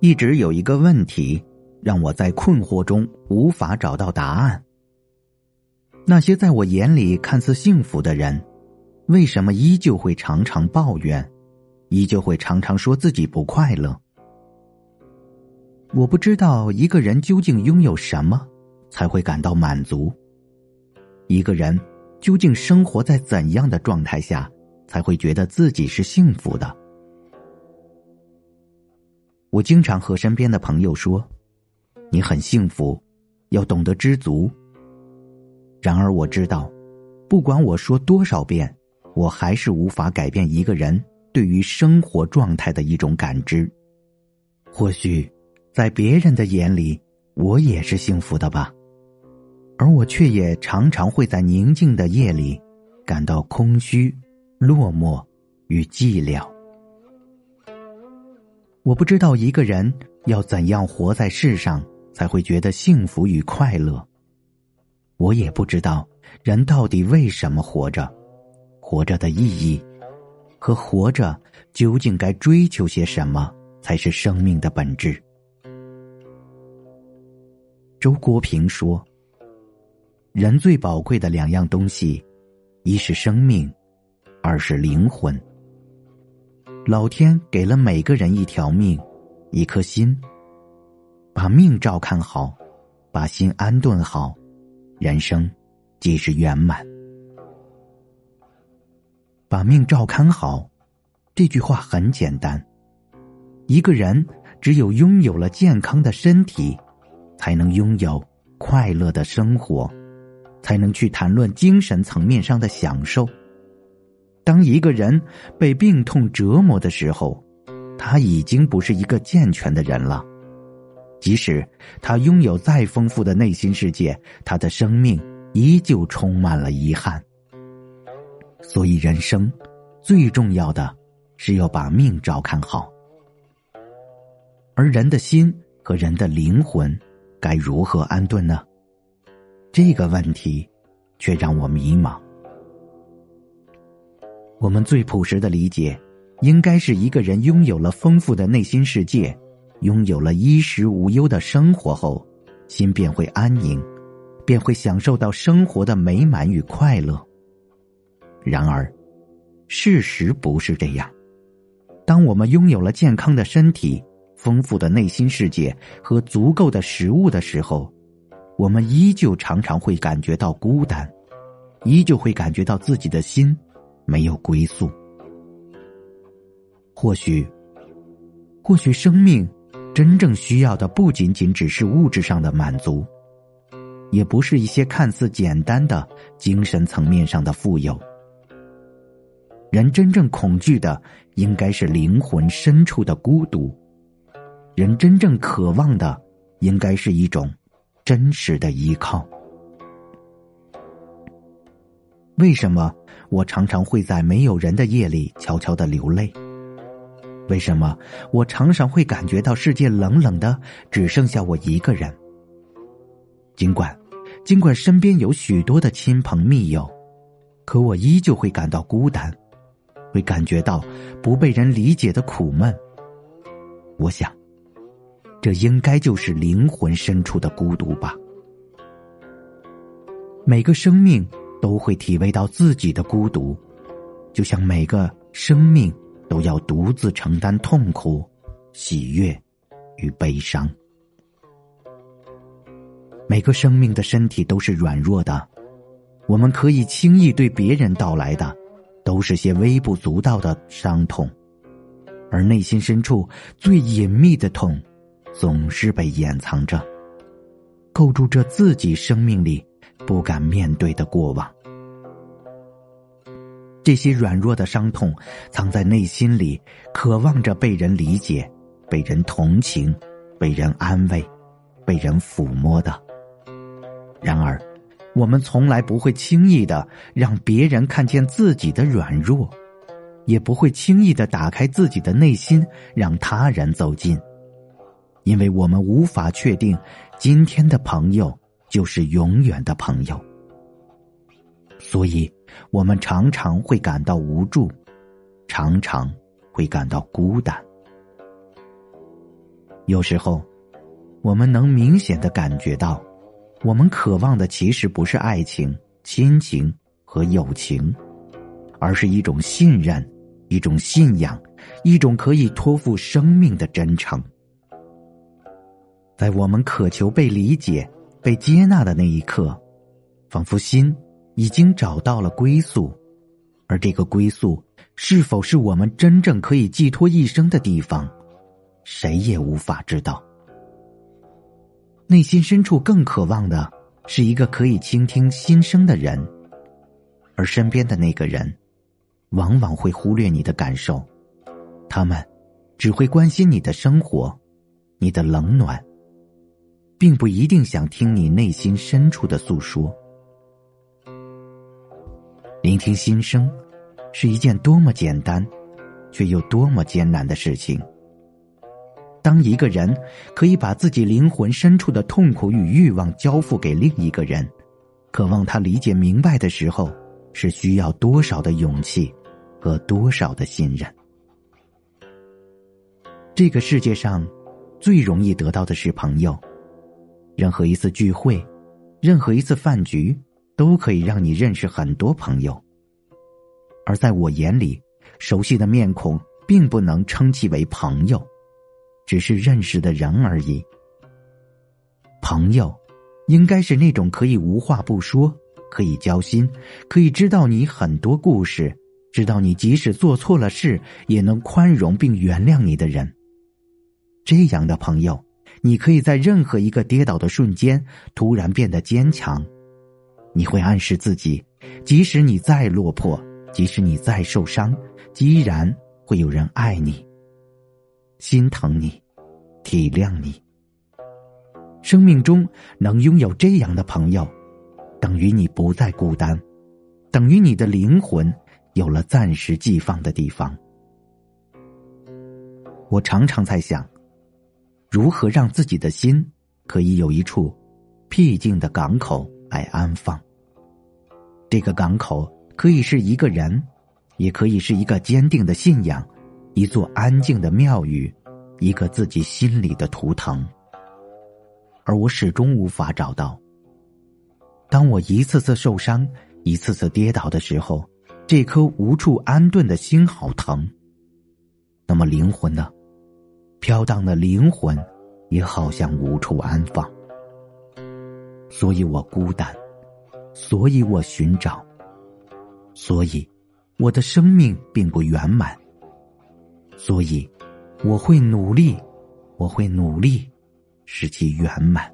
一直有一个问题，让我在困惑中无法找到答案。那些在我眼里看似幸福的人，为什么依旧会常常抱怨，依旧会常常说自己不快乐？我不知道一个人究竟拥有什么才会感到满足。一个人究竟生活在怎样的状态下才会觉得自己是幸福的？我经常和身边的朋友说：“你很幸福，要懂得知足。”然而我知道，不管我说多少遍，我还是无法改变一个人对于生活状态的一种感知。或许，在别人的眼里，我也是幸福的吧，而我却也常常会在宁静的夜里，感到空虚、落寞与寂寥。我不知道一个人要怎样活在世上才会觉得幸福与快乐。我也不知道人到底为什么活着，活着的意义，和活着究竟该追求些什么才是生命的本质。周国平说：“人最宝贵的两样东西，一是生命，二是灵魂。”老天给了每个人一条命，一颗心。把命照看好，把心安顿好，人生即是圆满。把命照看好，这句话很简单。一个人只有拥有了健康的身体，才能拥有快乐的生活，才能去谈论精神层面上的享受。当一个人被病痛折磨的时候，他已经不是一个健全的人了。即使他拥有再丰富的内心世界，他的生命依旧充满了遗憾。所以，人生最重要的是要把命照看好。而人的心和人的灵魂该如何安顿呢？这个问题却让我迷茫。我们最朴实的理解，应该是一个人拥有了丰富的内心世界，拥有了衣食无忧的生活后，心便会安宁，便会享受到生活的美满与快乐。然而，事实不是这样。当我们拥有了健康的身体、丰富的内心世界和足够的食物的时候，我们依旧常常会感觉到孤单，依旧会感觉到自己的心。没有归宿，或许，或许生命真正需要的不仅仅只是物质上的满足，也不是一些看似简单的精神层面上的富有。人真正恐惧的，应该是灵魂深处的孤独；人真正渴望的，应该是一种真实的依靠。为什么我常常会在没有人的夜里悄悄的流泪？为什么我常常会感觉到世界冷冷的，只剩下我一个人？尽管，尽管身边有许多的亲朋密友，可我依旧会感到孤单，会感觉到不被人理解的苦闷。我想，这应该就是灵魂深处的孤独吧。每个生命。都会体味到自己的孤独，就像每个生命都要独自承担痛苦、喜悦与悲伤。每个生命的身体都是软弱的，我们可以轻易对别人道来的，都是些微不足道的伤痛，而内心深处最隐秘的痛，总是被掩藏着，构筑着自己生命里。不敢面对的过往，这些软弱的伤痛藏在内心里，渴望着被人理解、被人同情、被人安慰、被人抚摸的。然而，我们从来不会轻易的让别人看见自己的软弱，也不会轻易的打开自己的内心让他人走近，因为我们无法确定今天的朋友。就是永远的朋友，所以我们常常会感到无助，常常会感到孤单。有时候，我们能明显的感觉到，我们渴望的其实不是爱情、亲情和友情，而是一种信任，一种信仰，一种可以托付生命的真诚。在我们渴求被理解、被接纳的那一刻，仿佛心已经找到了归宿，而这个归宿是否是我们真正可以寄托一生的地方？谁也无法知道。内心深处更渴望的是一个可以倾听心声的人，而身边的那个人，往往会忽略你的感受，他们只会关心你的生活，你的冷暖，并不一定想听你内心深处的诉说。聆听心声，是一件多么简单，却又多么艰难的事情。当一个人可以把自己灵魂深处的痛苦与欲望交付给另一个人，渴望他理解明白的时候，是需要多少的勇气和多少的信任？这个世界上，最容易得到的是朋友。任何一次聚会，任何一次饭局，都可以让你认识很多朋友。而在我眼里，熟悉的面孔并不能称其为朋友。只是认识的人而已。朋友，应该是那种可以无话不说、可以交心、可以知道你很多故事、知道你即使做错了事也能宽容并原谅你的人。这样的朋友，你可以在任何一个跌倒的瞬间突然变得坚强。你会暗示自己，即使你再落魄，即使你再受伤，依然会有人爱你。心疼你，体谅你。生命中能拥有这样的朋友，等于你不再孤单，等于你的灵魂有了暂时寄放的地方。我常常在想，如何让自己的心可以有一处僻静的港口来安放。这个港口可以是一个人，也可以是一个坚定的信仰。一座安静的庙宇，一个自己心里的图腾，而我始终无法找到。当我一次次受伤，一次次跌倒的时候，这颗无处安顿的心好疼。那么灵魂呢？飘荡的灵魂也好像无处安放。所以我孤单，所以我寻找，所以我的生命并不圆满。所以，我会努力，我会努力，使其圆满。